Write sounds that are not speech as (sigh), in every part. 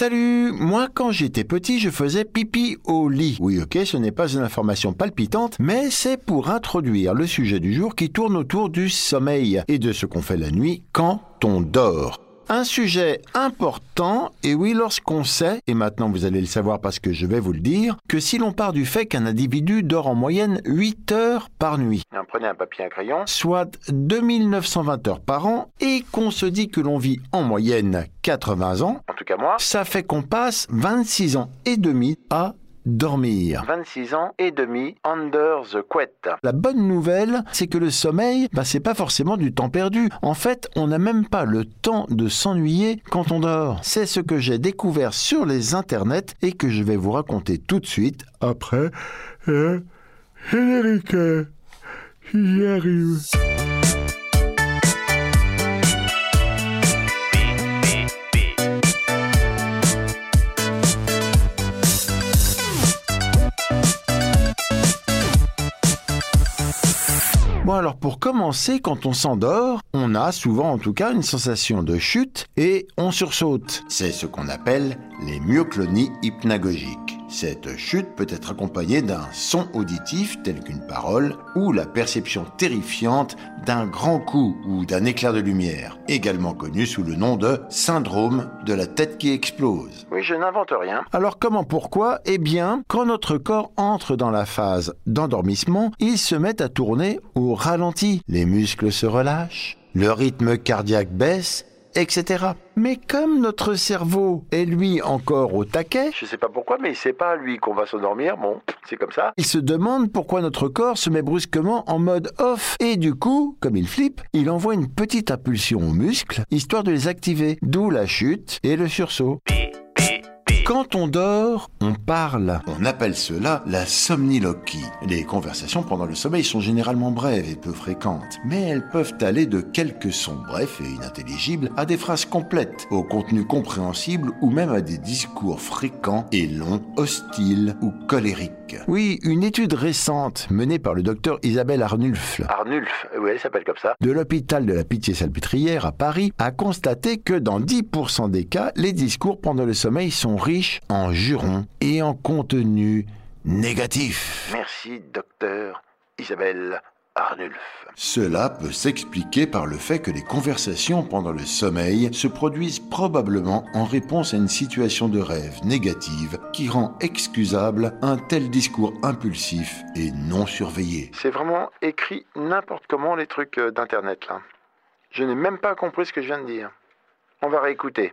Salut Moi, quand j'étais petit, je faisais pipi au lit. Oui, ok, ce n'est pas une information palpitante, mais c'est pour introduire le sujet du jour qui tourne autour du sommeil et de ce qu'on fait la nuit quand on dort. Un sujet important, et oui, lorsqu'on sait, et maintenant vous allez le savoir parce que je vais vous le dire, que si l'on part du fait qu'un individu dort en moyenne 8 heures par nuit, prenez un papier et un crayon, soit 2920 heures par an, et qu'on se dit que l'on vit en moyenne 80 ans, en tout cas moi, ça fait qu'on passe 26 ans et demi à dormir. 26 ans et demi under the couette. La bonne nouvelle, c'est que le sommeil, bah, c'est pas forcément du temps perdu. En fait, on n'a même pas le temps de s'ennuyer quand on dort. C'est ce que j'ai découvert sur les internets et que je vais vous raconter tout de suite après. Euh, générique. J'y arrive. Alors pour commencer, quand on s'endort, on a souvent en tout cas une sensation de chute et on sursaute. C'est ce qu'on appelle les myoclonies hypnagogiques. Cette chute peut être accompagnée d'un son auditif tel qu'une parole ou la perception terrifiante d'un grand coup ou d'un éclair de lumière, également connu sous le nom de syndrome de la tête qui explose. Oui, je n'invente rien. Alors comment pourquoi? Eh bien, quand notre corps entre dans la phase d'endormissement, il se met à tourner au ralenti. Les muscles se relâchent, le rythme cardiaque baisse etc. Mais comme notre cerveau est lui encore au taquet, je sais pas pourquoi, mais il sait pas lui qu'on va s'endormir, bon, c'est comme ça. Il se demande pourquoi notre corps se met brusquement en mode off et du coup, comme il flippe, il envoie une petite impulsion aux muscles histoire de les activer, d'où la chute et le sursaut. Quand on dort, on parle. On appelle cela la somniloquie. Les conversations pendant le sommeil sont généralement brèves et peu fréquentes, mais elles peuvent aller de quelques sons brefs et inintelligibles à des phrases complètes, au contenu compréhensible ou même à des discours fréquents et longs, hostiles ou colériques. Oui, une étude récente menée par le docteur Isabelle Arnulf. Arnulf, oui, elle s'appelle comme ça. De l'hôpital de la Pitié-Salpêtrière à Paris a constaté que dans 10% des cas, les discours pendant le sommeil sont riches en jurons et en contenu négatif. Merci, docteur Isabelle Arnulf. Cela peut s'expliquer par le fait que les conversations pendant le sommeil se produisent probablement en réponse à une situation de rêve négative qui rend excusable un tel discours impulsif et non surveillé. C'est vraiment écrit n'importe comment les trucs euh, d'internet là. Je n'ai même pas compris ce que je viens de dire. On va réécouter.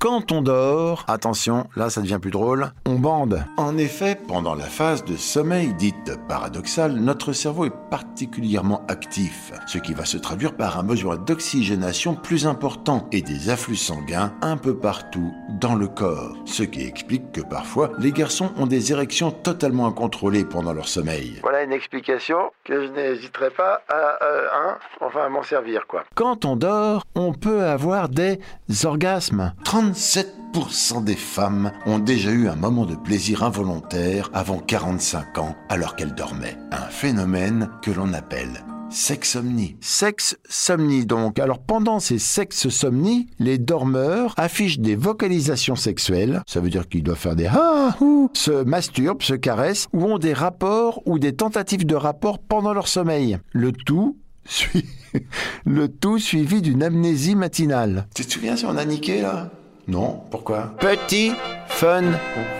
Quand on dort, attention, là ça devient plus drôle, on bande. En effet, pendant la phase de sommeil dite paradoxale, notre cerveau est particulièrement actif, ce qui va se traduire par un besoin d'oxygénation plus important et des afflux sanguins un peu partout dans le corps, ce qui explique que parfois les garçons ont des érections totalement incontrôlées pendant leur sommeil. Voilà une explication que je n'hésiterai pas à, euh, hein, enfin à m'en servir quoi. Quand on dort, on peut avoir des orgasmes. 37% des femmes ont déjà eu un moment de plaisir involontaire avant 45 ans alors qu'elles dormaient. Un phénomène que l'on appelle Sexsomnie. Sex-somnie donc. Alors pendant ces sex-somnies, les dormeurs affichent des vocalisations sexuelles, ça veut dire qu'ils doivent faire des ah ou se masturbent, se caressent ou ont des rapports ou des tentatives de rapport pendant leur sommeil. Le tout suit (laughs) le tout suivi d'une amnésie matinale. Tu te souviens si on a niqué là? Non, pourquoi? Petit fun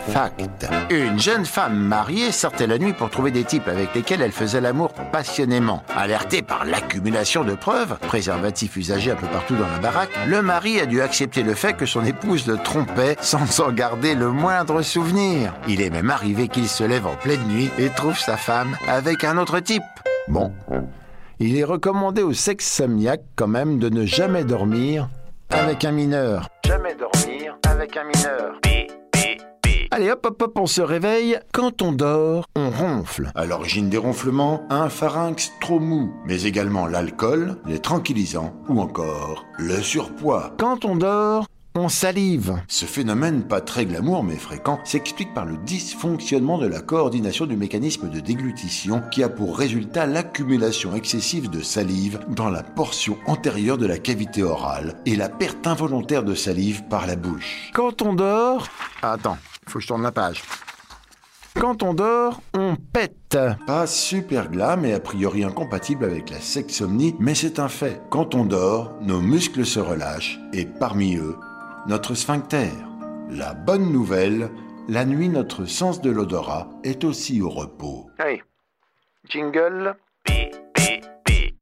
fact. Une jeune femme mariée sortait la nuit pour trouver des types avec lesquels elle faisait l'amour passionnément. Alerté par l'accumulation de preuves, préservatifs usagés un peu partout dans la baraque, le mari a dû accepter le fait que son épouse le trompait sans en garder le moindre souvenir. Il est même arrivé qu'il se lève en pleine nuit et trouve sa femme avec un autre type. Bon. Il est recommandé aux sex-somniaques quand même de ne jamais dormir avec un mineur. Jamais dormir avec un mineur. Allez hop hop hop, on se réveille. Quand on dort, on ronfle. À l'origine des ronflements, un pharynx trop mou, mais également l'alcool, les tranquillisants ou encore le surpoids. Quand on dort, on salive. Ce phénomène, pas très glamour mais fréquent, s'explique par le dysfonctionnement de la coordination du mécanisme de déglutition qui a pour résultat l'accumulation excessive de salive dans la portion antérieure de la cavité orale et la perte involontaire de salive par la bouche. Quand on dort... Attends, faut que je tourne la page. Quand on dort, on pète. Pas super glam et a priori incompatible avec la sexomnie, mais c'est un fait. Quand on dort, nos muscles se relâchent et parmi eux, notre sphincter. La bonne nouvelle, la nuit, notre sens de l'odorat est aussi au repos. Hey, jingle.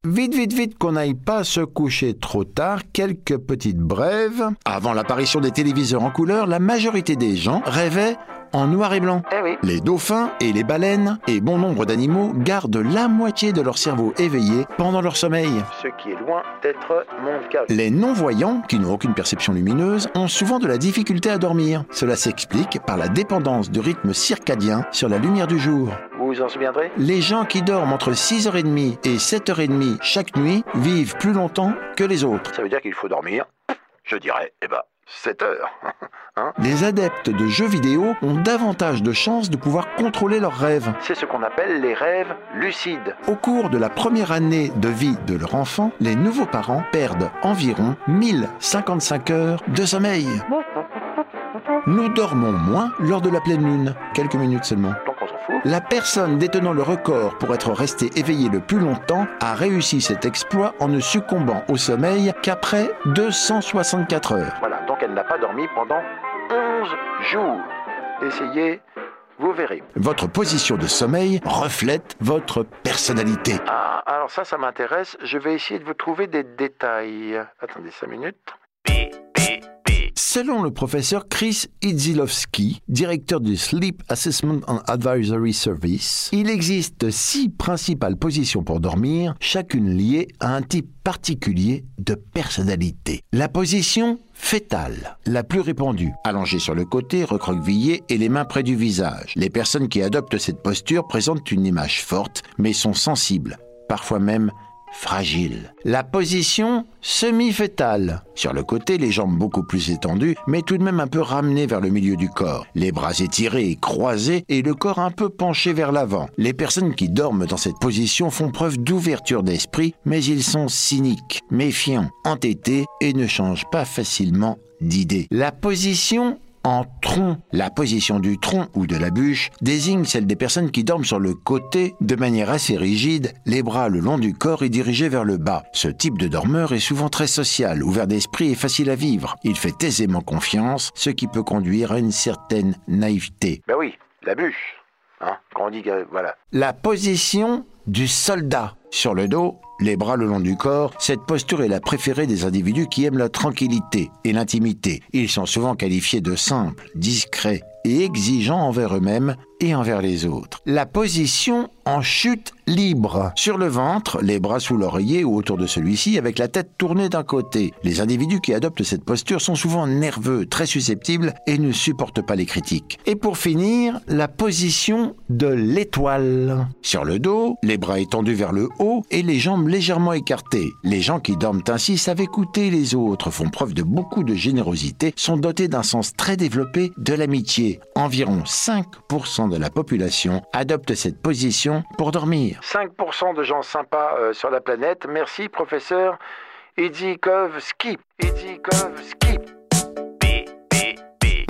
Vite, vite, vite, qu'on n'aille pas se coucher trop tard, quelques petites brèves. Avant l'apparition des téléviseurs en couleur, la majorité des gens rêvaient en noir et blanc. Eh oui. Les dauphins et les baleines et bon nombre d'animaux gardent la moitié de leur cerveau éveillé pendant leur sommeil. Ce qui est loin d'être mon cas. Les non-voyants, qui n'ont aucune perception lumineuse, ont souvent de la difficulté à dormir. Cela s'explique par la dépendance du rythme circadien sur la lumière du jour. Vous vous en souviendrez? Les gens qui dorment entre 6h30 et 7h30 chaque nuit vivent plus longtemps que les autres. Ça veut dire qu'il faut dormir. Je dirais, eh ben, 7 heures. (laughs) Hein Les adeptes de jeux vidéo ont davantage de chances de pouvoir contrôler leurs rêves. C'est ce qu'on appelle les rêves lucides. Au cours de la première année de vie de leur enfant, les nouveaux parents perdent environ 1055 heures de sommeil. Nous dormons moins lors de la pleine lune, quelques minutes seulement. La personne détenant le record pour être restée éveillée le plus longtemps a réussi cet exploit en ne succombant au sommeil qu'après 264 heures. Voilà, donc elle n'a pas dormi pendant 11 jours. Essayez, vous verrez. Votre position de sommeil reflète votre personnalité. Ah, alors ça, ça m'intéresse. Je vais essayer de vous trouver des détails. Attendez 5 minutes. Selon le professeur Chris Idzilowski, directeur du Sleep Assessment and Advisory Service, il existe six principales positions pour dormir, chacune liée à un type particulier de personnalité. La position fétale, la plus répandue, allongée sur le côté, recroquevillée et les mains près du visage. Les personnes qui adoptent cette posture présentent une image forte, mais sont sensibles, parfois même fragile. La position semi-fétale. Sur le côté, les jambes beaucoup plus étendues, mais tout de même un peu ramenées vers le milieu du corps. Les bras étirés et croisés et le corps un peu penché vers l'avant. Les personnes qui dorment dans cette position font preuve d'ouverture d'esprit, mais ils sont cyniques, méfiants, entêtés et ne changent pas facilement d'idée. La position en tronc. La position du tronc ou de la bûche désigne celle des personnes qui dorment sur le côté de manière assez rigide, les bras le long du corps et dirigés vers le bas. Ce type de dormeur est souvent très social, ouvert d'esprit et facile à vivre. Il fait aisément confiance, ce qui peut conduire à une certaine naïveté. Ben oui, la bûche. Hein, quand on dit que, voilà. La position du soldat. Sur le dos, les bras le long du corps, cette posture est la préférée des individus qui aiment la tranquillité et l'intimité. Ils sont souvent qualifiés de simples, discrets et exigeants envers eux-mêmes et envers les autres. La position en chute libre. Sur le ventre, les bras sous l'oreiller ou autour de celui-ci avec la tête tournée d'un côté. Les individus qui adoptent cette posture sont souvent nerveux, très susceptibles et ne supportent pas les critiques. Et pour finir, la position de l'étoile. Sur le dos, les bras étendus vers le haut et les jambes légèrement écartées. Les gens qui dorment ainsi savent écouter les autres, font preuve de beaucoup de générosité, sont dotés d'un sens très développé de l'amitié. Environ 5% de la population adopte cette position pour dormir. 5% de gens sympas euh, sur la planète. Merci, professeur Idzikovski. Idzikovski.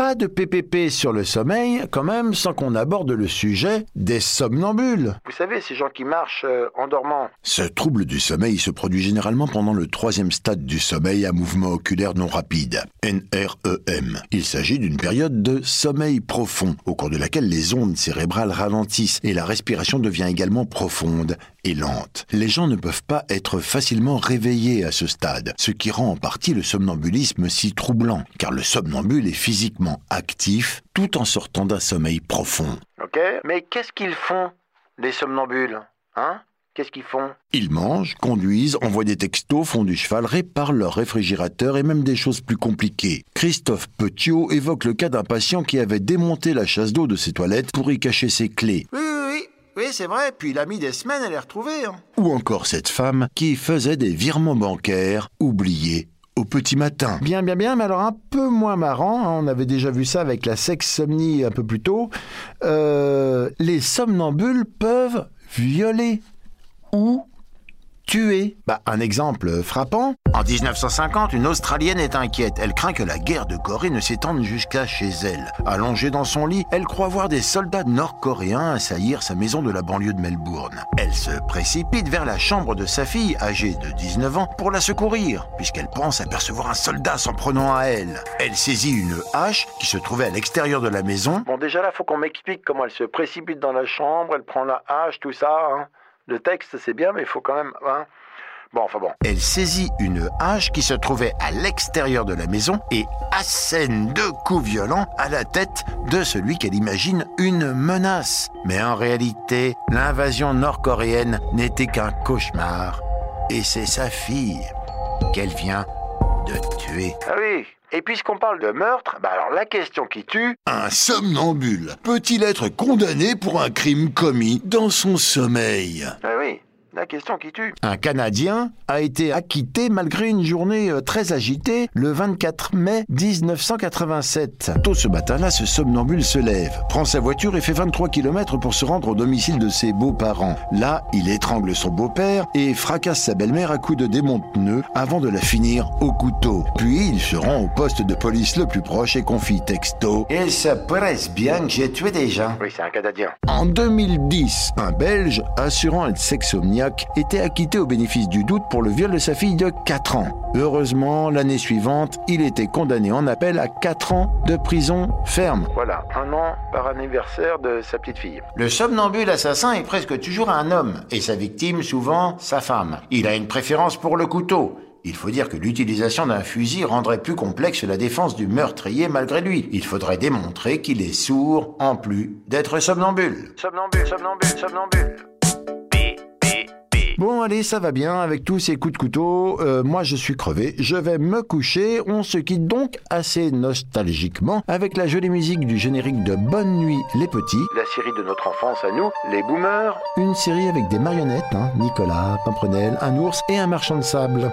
Pas de PPP sur le sommeil, quand même, sans qu'on aborde le sujet des somnambules. Vous savez, ces gens qui marchent euh, en dormant. Ce trouble du sommeil se produit généralement pendant le troisième stade du sommeil à mouvement oculaire non rapide, NREM. Il s'agit d'une période de sommeil profond, au cours de laquelle les ondes cérébrales ralentissent et la respiration devient également profonde et lente. Les gens ne peuvent pas être facilement réveillés à ce stade, ce qui rend en partie le somnambulisme si troublant, car le somnambule est physiquement actif tout en sortant d'un sommeil profond. Ok Mais qu'est-ce qu'ils font, les somnambules Hein? Qu'est-ce qu'ils font? Ils mangent, conduisent, envoient des textos, font du cheval, réparent leur réfrigérateur et même des choses plus compliquées. Christophe Petiot évoque le cas d'un patient qui avait démonté la chasse d'eau de ses toilettes pour y cacher ses clés. Oui, oui, oui. Oui, c'est vrai. Puis il a mis des semaines à les retrouver. hein. Ou encore cette femme qui faisait des virements bancaires oubliés au petit matin. Bien, bien, bien, mais alors un peu moins marrant, hein, on avait déjà vu ça avec la sexsomnie un peu plus tôt, euh, les somnambules peuvent violer ou tuer. Bah, un exemple frappant. En 1950, une Australienne est inquiète. Elle craint que la guerre de Corée ne s'étende jusqu'à chez elle. Allongée dans son lit, elle croit voir des soldats nord-coréens assaillir sa maison de la banlieue de Melbourne. Elle se précipite vers la chambre de sa fille, âgée de 19 ans, pour la secourir, puisqu'elle pense apercevoir un soldat s'en prenant à elle. Elle saisit une hache qui se trouvait à l'extérieur de la maison. Bon, déjà là, faut qu'on m'explique comment elle se précipite dans la chambre, elle prend la hache, tout ça. Hein. Le texte, c'est bien, mais il faut quand même. Hein. Bon, enfin bon. Elle saisit une hache qui se trouvait à l'extérieur de la maison et assène deux coups violents à la tête de celui qu'elle imagine une menace. Mais en réalité, l'invasion nord-coréenne n'était qu'un cauchemar. Et c'est sa fille qu'elle vient de tuer. Ah oui, et puisqu'on parle de meurtre, bah alors la question qui tue. Un somnambule peut-il être condamné pour un crime commis dans son sommeil? Oui, la question qui tue. Un Canadien a été acquitté malgré une journée euh, très agitée le 24 mai 1987. Tôt ce matin-là, ce somnambule se lève, prend sa voiture et fait 23 km pour se rendre au domicile de ses beaux-parents. Là, il étrangle son beau-père et fracasse sa belle-mère à coups de démonte-pneus avant de la finir au couteau. Puis il se rend au poste de police le plus proche et confie texto Il se presse bien que j'ai tué des gens. Oui, c'est un Canadien. En 2010, un Belge assurant être sexomniaque était acquitté au bénéfice du doute pour le viol de sa fille de 4 ans. Heureusement, l'année suivante, il était condamné en appel à 4 ans de prison ferme. Voilà, un an par anniversaire de sa petite fille. Le somnambule assassin est presque toujours un homme, et sa victime souvent sa femme. Il a une préférence pour le couteau. Il faut dire que l'utilisation d'un fusil rendrait plus complexe la défense du meurtrier malgré lui. Il faudrait démontrer qu'il est sourd en plus d'être somnambule. Somnambule, somnambule, somnambule. Bon, allez, ça va bien avec tous ces coups de couteau. Euh, moi, je suis crevé. Je vais me coucher. On se quitte donc assez nostalgiquement avec la jolie musique du générique de Bonne Nuit les Petits. La série de notre enfance à nous, les boomers. Une série avec des marionnettes, hein, Nicolas, Pimprenel, un ours et un marchand de sable.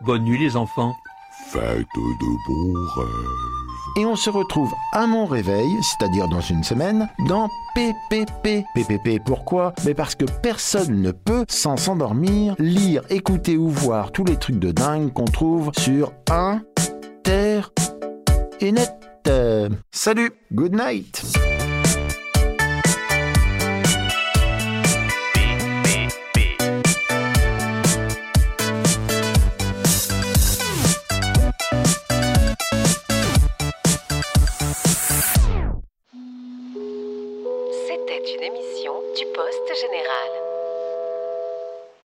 Bonne nuit les enfants. Faites de bons rêves. Et on se retrouve à mon réveil, c'est-à-dire dans une semaine, dans PPP. PPP, pourquoi? Mais parce que personne ne peut, sans s'endormir, lire, écouter ou voir tous les trucs de dingue qu'on trouve sur un, terre et net. Salut, good night